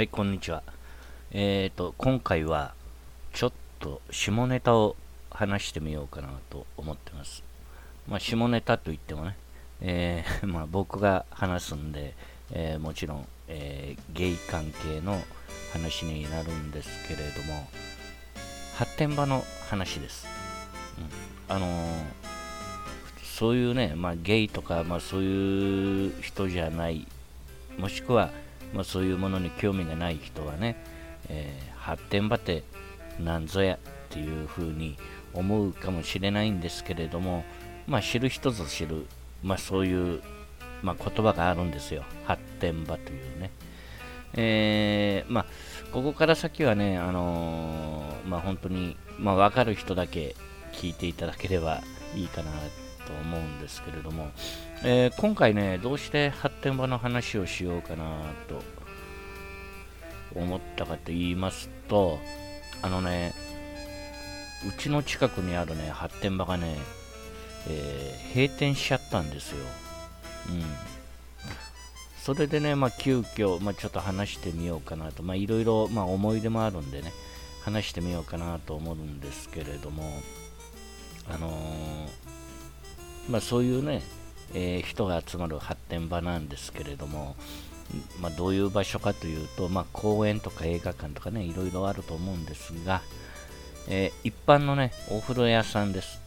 はい、こんにちは。えっ、ー、と、今回は、ちょっと下ネタを話してみようかなと思ってます。まあ、下ネタといってもね、えー、まあ、僕が話すんで、えー、もちろん、え、ゲイ関係の話になるんですけれども、発展場の話です。うん、あの、そういうね、まあ、ゲイとか、まあ、そういう人じゃない、もしくは、まあ、そういうものに興味がない人はね、えー、発展場ってなんぞやっていうふうに思うかもしれないんですけれども、まあ、知る人ぞ知る、まあ、そういう、まあ、言葉があるんですよ。発展場というね。えー、まあ、ここから先はね、あのー、まあ、本当に、まあ、分かる人だけ聞いていただければいいかなと思うんですけれども、えー、今回ね、どうして発展場の話をしようかなと思ったかと言いますと、あのね、うちの近くにあるね、発展場がね、えー、閉店しちゃったんですよ。うん。それでね、まあ、急遽、まあ、ちょっと話してみようかなと、まあ、いろいろ、ま、思い出もあるんでね、話してみようかなと思うんですけれども、あのーまあ、そういうね、えー、人が集まる発展場なんですけれども、まあ、どういう場所かというと、まあ、公園とか映画館とかね、いろいろあると思うんですが、えー、一般のね、お風呂屋さんです。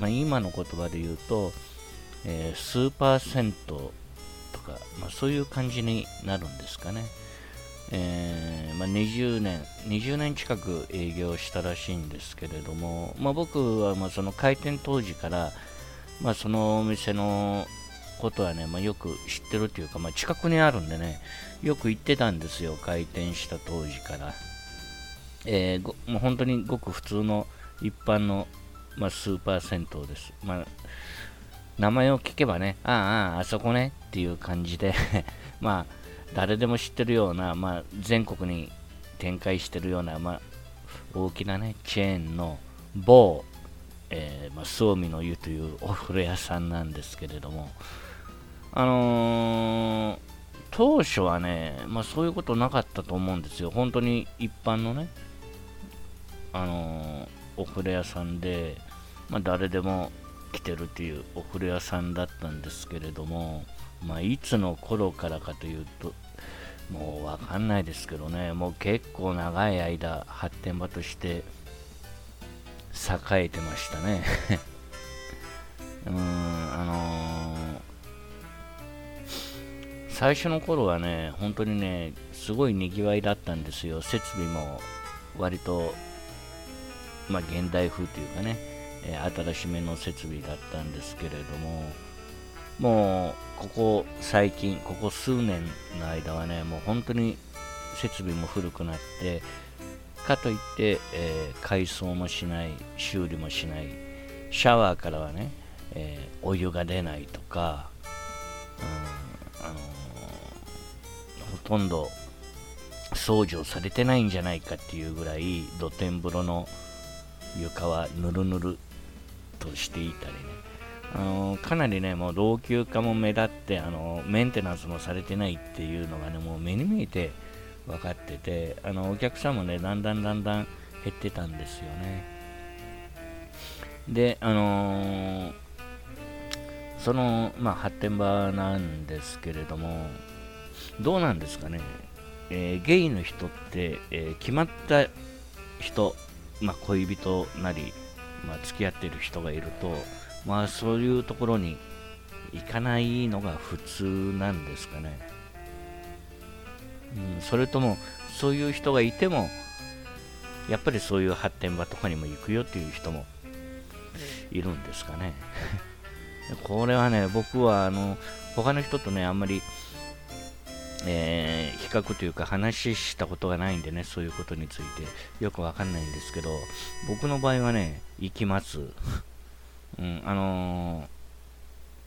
まあ、今の言葉で言うと、えー、スーパー銭湯とか、まあ、そういう感じになるんですかね。えー、まあ、20年、20年近く営業したらしいんですけれども、まあ、僕はまあその開店当時から、まあ、そのお店のことはね、まあ、よく知ってるというか、まあ、近くにあるんでね、よく行ってたんですよ、開店した当時から。えー、もう本当にごく普通の一般の、まあ、スーパー銭湯です。まあ、名前を聞けばね、ああ、あそこねっていう感じで まあ、誰でも知ってるような、まあ、全国に展開してるような、まあ、大きなね、チェーンの某えー、まあ、suom 海の湯というお風呂屋さんなんですけれども、あのー、当初はね、まあ、そういうことなかったと思うんですよ。本当に一般のね、あのー、お風呂屋さんで、まあ、誰でも来てるっていうお風呂屋さんだったんですけれども、まあ、いつの頃からかというと、もうわかんないですけどね、もう結構長い間発展場として栄えてましたね。うーんあのー、最初の頃はね本当にねすごいにぎわいだったんですよ。設備も割とまあ現代風というかね、えー、新しめの設備だったんですけれどももうここ最近ここ数年の間はねもう本当に設備も古くなってかといって、えー、改装もしない、修理もしない、シャワーからはね、えー、お湯が出ないとか、うんあのー、ほとんど掃除をされてないんじゃないかっていうぐらい露天風呂の床はぬるぬるとしていたりね、あのー、かなりね、もう老朽化も目立って、あのメンテナンスもされてないっていうのがね、もう目に見えて分かっててあのお客さんもねだんだんだんだん減ってたんですよねであのー、その、まあ、発展場なんですけれどもどうなんですかね、えー、ゲイの人って、えー、決まった人、まあ、恋人なり、まあ、付き合ってる人がいると、まあ、そういうところに行かないのが普通なんですかね。うん、それともそういう人がいてもやっぱりそういう発展場とかにも行くよっていう人もいるんですかね。これはね僕はあの他の人とねあんまり、えー、比較というか話したことがないんでねそういうことについてよくわかんないんですけど僕の場合はね行きます。うんあのー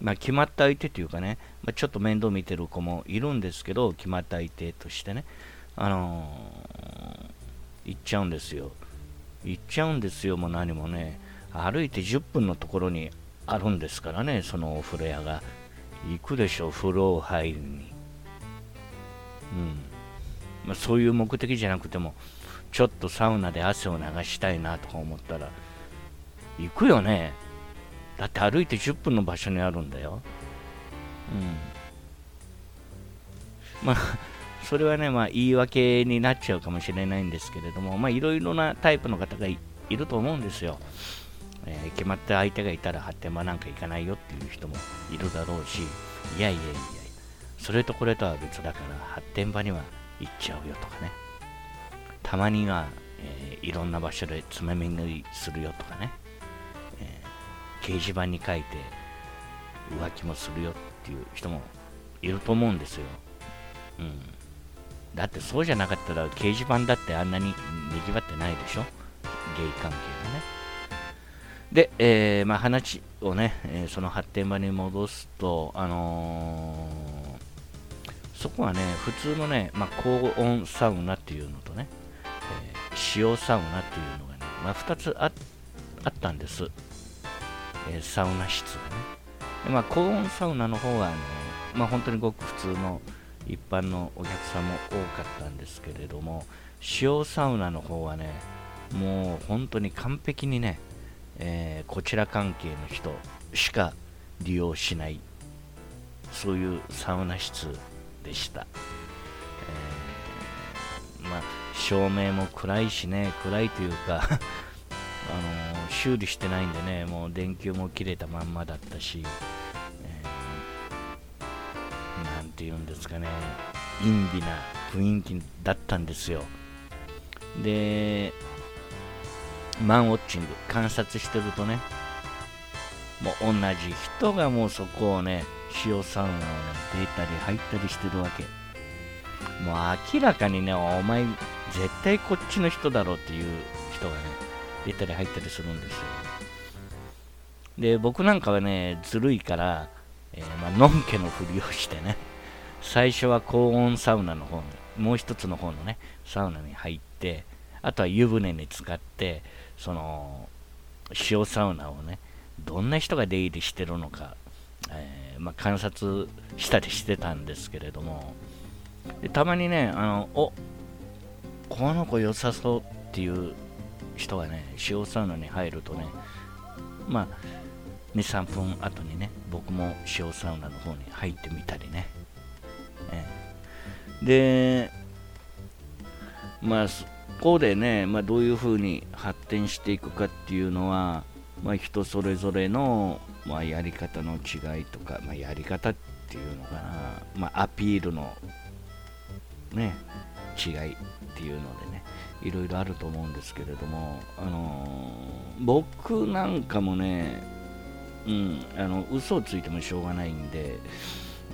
まあ、決まった相手というかね、まあ、ちょっと面倒見てる子もいるんですけど、決まった相手としてね、あのー、行っちゃうんですよ。行っちゃうんですよ、もう何もね。歩いて10分のところにあるんですからね、そのお風呂屋が。行くでしょ、風呂入りに。うん。まあ、そういう目的じゃなくてもちょっとサウナで汗を流したいなとか思ったら行くよねだって歩いて10分の場所にあるんだようんまあ それはね、まあ、言い訳になっちゃうかもしれないんですけれども、まあ、いろいろなタイプの方がいると思うんですよ。えー、決まった相手がいたら発展場なんか行かないよっていう人もいるだろうし、いやいやいや、それとこれとは別だから発展場には行っちゃうよとかね。たまには、えー、いろんな場所で爪巡りするよとかね。掲示板に書いて浮気もするよっていう人もいると思うんですよ。うん。だってそうじゃなかったら掲示板だってあんなににぎわってないでしょ？ゲイ関係がね。で、えー、まあ、話をね、えー、その発展場に戻すと、あのー、そこはね、普通のね、まあ、高温サウナっていうのとね、えー、塩サウナっていうのがね、まあ、2つあったんです、えサウナ室がね。でまあ、高温サウナの方はあの、まあ、本当にごく普通の一般のお客さんも多かったんですけれども塩サウナの方はねもう本当に完璧にね、えー、こちら関係の人しか利用しないそういうサウナ室でした、えー、まあ照明も暗いしね暗いというかあの、修理してないんでねもう電球も切れたまんまだったしえー、なんていうんですかね陰微な雰囲気だったんですよ。でマンウォッチング観察してるとねもう同じ人がもうそこをね塩サウナをね出たり入ったりしてるわけ。もう明らかにねお前絶対こっちの人だろうっていう人がね出たり入ったりするんですよ。で僕なんかはねずるいから、えー、まあのんけのふりをしてね最初は高温サウナの方に、もう一つの方のね、サウナに入って、あとは湯船に浸かって、その、塩サウナをね、どんな人が出入りしてるのか、えー、まあ、観察したりしてたんですけれども、でたまにね、あの、おこの子良さそうっていう人がね、塩サウナに入るとね、まあ、2、3分後にね、僕も塩サウナの方に入ってみたりね、で、まあ、そこでね、まあ、どういうふうに発展していくかっていうのは、まあ、人それぞれの、まあ、やり方の違いとか、まあ、やり方っていうのかな、まあ、アピールの、ね、違いっていうのでね、いろいろあると思うんですけれども、あのー、僕なんかもね、うん、あの嘘をついてもしょうがないんで、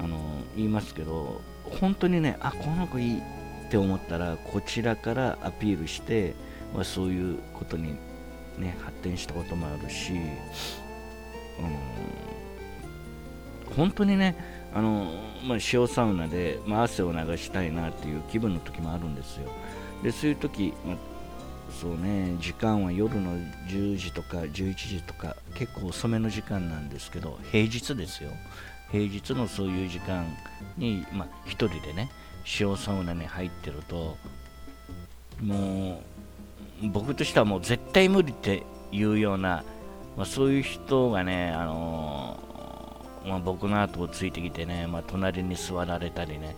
あのー、言いますけど、本当にねあこの子いいって思ったらこちらからアピールして、まあ、そういうことに、ね、発展したこともあるし、あの本当にねあの、まあ、塩サウナで、まあ、汗を流したいなっていう気分の時もあるんですよ。でそういう時、まあ、そうね時間は夜の10時とか11時とか結構遅めの時間なんですけど平日ですよ。平日のそういう時間に、まあ、1人でね塩サウナに入ってるともう僕としてはもう絶対無理っていうような、まあ、そういう人がね、あのー、まあ、僕の後をついてきてね、まあ、隣に座られたりね、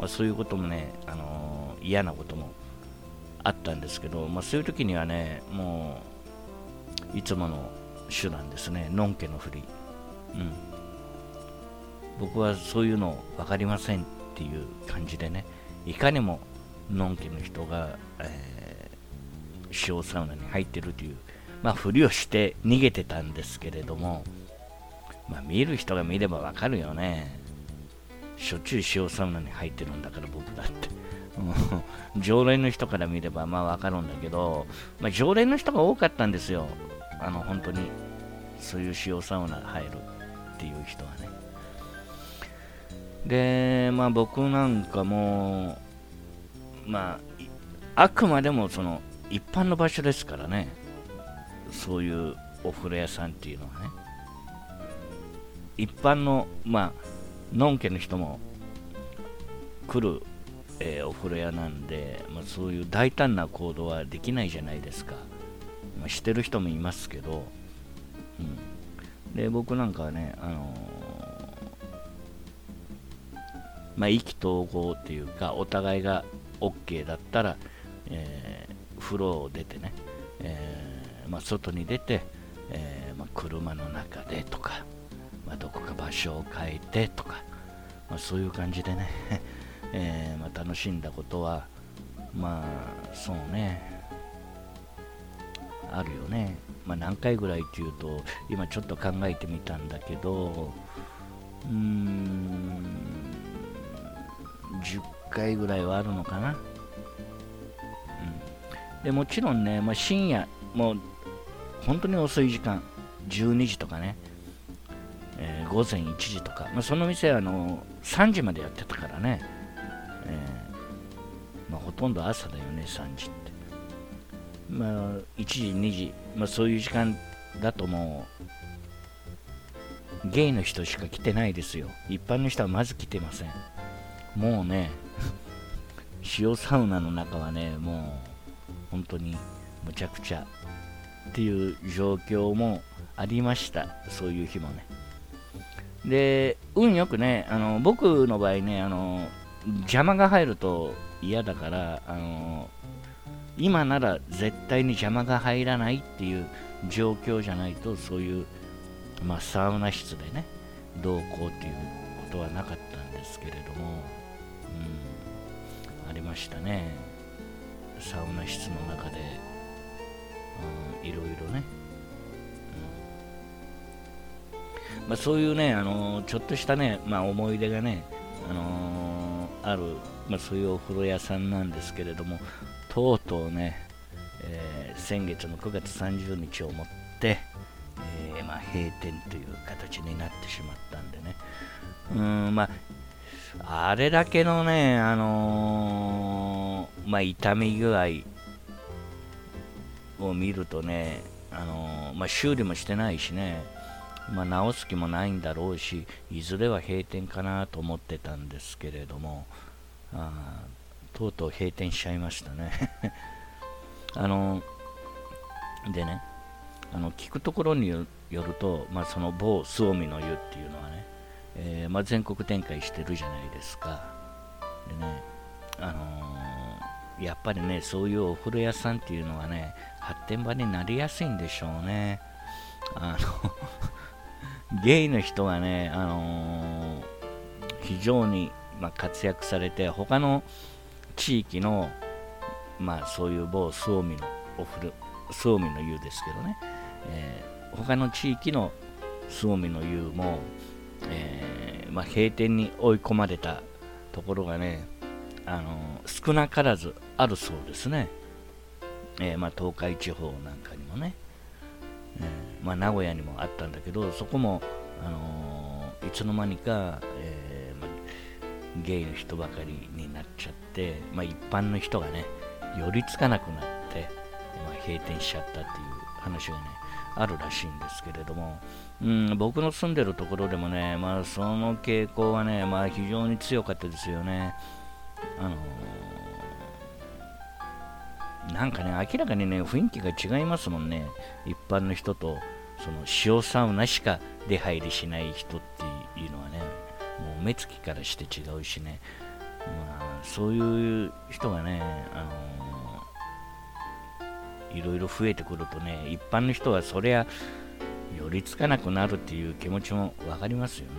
まそういうこともね、あのー、嫌なこともあったんですけど、まあそういう時にはねもういつもの手段ですね。のんけのふり、うん。僕はそういうの分かりませんっていう感じでねいかにものんきの人が、えー、塩サウナに入ってるという、まあ、ふりをして逃げてたんですけれども、まあ、見る人が見れば分かるよね。しょっちゅう塩サウナに入ってるんだから僕だって。常連の人から見ればまあ分かるんだけど、まあ、常連の人が多かったんですよ。あの本当に。そういう塩サウナ入るっていう人はね。で、まあ僕なんかも、まあ、あくまでもその一般の場所ですからね、そういうお風呂屋さんっていうのはね、一般の、まあ、のんけの人も来るえー、お風呂屋なんで、まあ、そういう大胆な行動はできないじゃないですか、まあ、してる人もいますけど、うん、で僕なんかはね、あのー、まあ、意気投合っていうかお互いが OK だったら、えー、風呂を出てね、え、まあ、外に出て、えま、車の中でとか、まどこか場所を変えてとか、まそういう感じでね。えー、まあ、楽しんだことはまあそうね。あるよね、まあ、何回ぐらいっていうと今ちょっと考えてみたんだけどうーん10回ぐらいはあるのかな、うん、でもちろんね、まあ、深夜もう本当に遅い時間12時とかね、えー、午前1時とか、まあ、その店はあの3時までやってたからね。ほとんど朝だよね、3時って。まあ、1時、2時、まあ、そういう時間だともう、ゲイの人しか来てないですよ。一般の人はまず来てません。もうね、塩サウナの中はね、もう、本当にむちゃくちゃっていう状況もありました。そういう日もね。で、運よくね、あの僕の場合ね、あの邪魔が入ると嫌だから、あの今なら絶対に邪魔が入らないっていう状況じゃないとそういう、まあ、サウナ室でねどうこうっていうことはなかったんですけれども、うん、ありましたね。サウナ室の中で、うん、いろいろね、うん。まあ、そういうね、あのちょっとしたね、まあ、思い出がね、あのある、まあ、そういうお風呂屋さんなんですけれどもとうとうね、えー、先月の9月30日をもって、えー、まあ、閉店という形になってしまったんでね。うんまああれだけのね、あのー、まあ、痛み具合を見るとね、あの、まあ、修理もしてないしね、まあ、直す気もないんだろうし、いずれは閉店かなと思ってたんですけれども、とうとう閉店しちゃいましたね あの、でね、あの聞くところによると、まあ、その某 suom の湯っていうのはね、えー、まあ、全国展開してるじゃないですか。でね、あのー、やっぱりね、そういうお風呂屋さんっていうのはね、発展場になりやすいんでしょうね。あの ゲイの人がね、あのー、非常に、まあ、活躍されて、他の地域の、まあ、そういう某スオミのお風呂、スオミの湯ですけどね、えー、他の地域のスオミの湯も、えー、まあ、閉店に追い込まれたところがね、あのー、少なからずあるそうですね。えー、まあ、東海地方なんかにもね。えまあ、名古屋にもあったんだけどそこも、あのー、いつの間にか、え、ゲイの人ばかりになっちゃって、まあ、一般の人がね寄りつかなくなって、まあ、閉店しちゃったっていう話がねあるらしいんですけれども、うん、僕の住んでるところでもね、まあ、その傾向はね、まあ、非常に強かったですよね。あのーなんかね、明らかにね、雰囲気が違いますもんね。一般の人と、その塩サウナしか出入りしない人っていう、目つきからして違うしね、まあ、そういう人がね、あのー、いろいろ増えてくるとね、一般の人はそりゃ、寄りつかなくなるっていう気持ちも分かりますよね。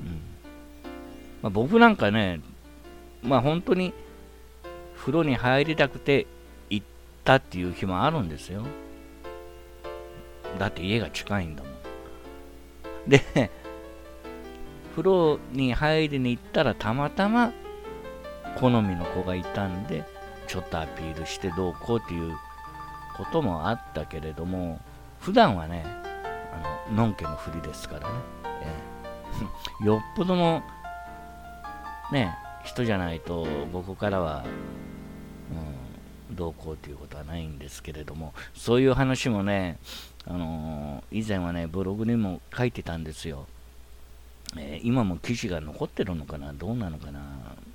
うんまあ、僕なんかね、まあ本当に風呂に入りたくて行ったっていう日もあるんですよ。だって家が近いんだもん。で、風呂に入りに行ったらたまたま好みの子がいたんで、ちょっとアピールしてどうこうっていうこともあったけれども、普段はね、あの、のんけのふりですからね。え よっぽどの、ね、人じゃないと、僕からは、うん、どうこうということはないんですけれども、そういう話もね、あのー、以前はね、ブログにも書いてたんですよ。えー、今も記事が残ってるのかな？どうなのかな？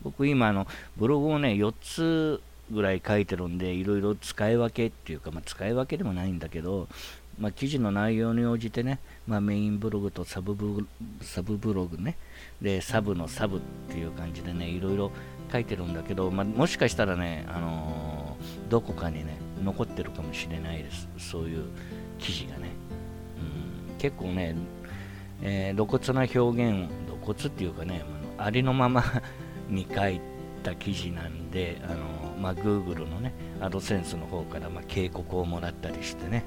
僕今あの、ブログをね、4つぐらい書いてるんで、いろいろ使い分けっていうか、まあ、使い分けでもないんだけど、まあ、記事の内容に応じてね、まあ、メインブログとサブブサブブログね、で、サブのサブっていう感じでね、いろいろ書いてるんだけど、ま、もしかしたらね、あのー、どこかにね、残ってるかもしれないです。そういう記事がね。うん、結構ね、えー、露骨な表現、露骨っていうかね、ありのままに書いた記事なんで、あのまあ、Google のね、アドセンスの方から、まあ、警告をもらったりしてね、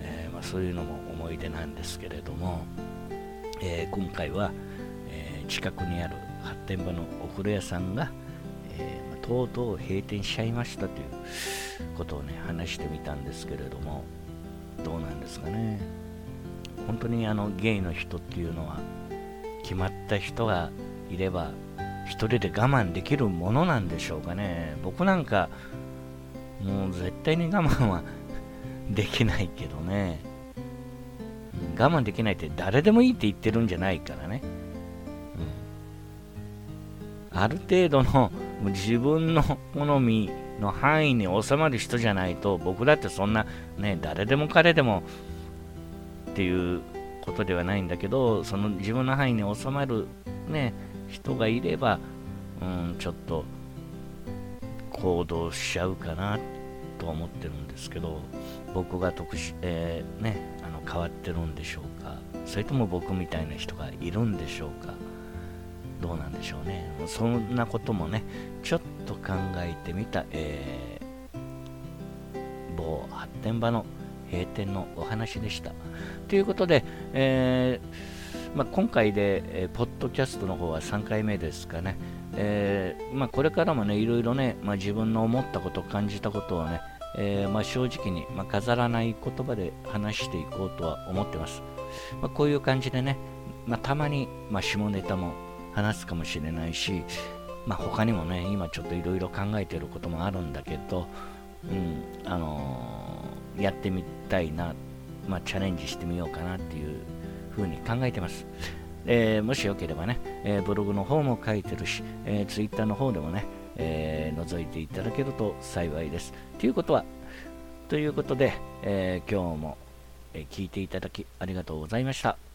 えー、まあ、そういうのも思い出なんですけれども、えー、今回は、え近くにある発展場のお風呂屋さんが、えまとうとう閉店しちゃいましたということをね、話してみたんですけれども、どうなんですかね。本当にあのゲイの人っていうのは決まった人がいれば一人で我慢できるものなんでしょうかね。僕なんかもう絶対に我慢はできないけどね。我慢できないって誰でもいいって言ってるんじゃないからね、うん、ある程度の自分の好みの範囲に収まる人じゃないと僕だってそんなね誰でも彼でもっていうことではないんだけどその自分の範囲に収まるね人がいれば、うん、ちょっと行動しちゃうかなと思ってるんですけど僕が特殊、えー、ね、あの変わってるんでしょうか。それとも僕みたいな人がいるんでしょうか。どうなんでしょうね。そんなこともねちょっと考えてみた、えー、某発展場の閉店のお話でしたということで、えーまあ、今回で、えー、ポッドキャストの方は3回目ですかね。えー、まあ、これからもね、いろいろね、まあ、自分の思ったこと、感じたことをね、え、ま正直に、ま飾らない言葉で話していこうとは思ってます。まこういう感じでね、またまに、ま下ネタも話すかもしれないし、ま他にもね、今ちょっといろいろ考えてることもあるんだけど、うん、あのやってみたいな、まチャレンジしてみようかなっていうふうに考えてます。えー、もしよければね、えー、ブログの方も書いてるし、えー、ツイッターの方でもね、えー、覗いていただけると幸いです。ということは、ということで、え今日も、聞いていただきありがとうございました。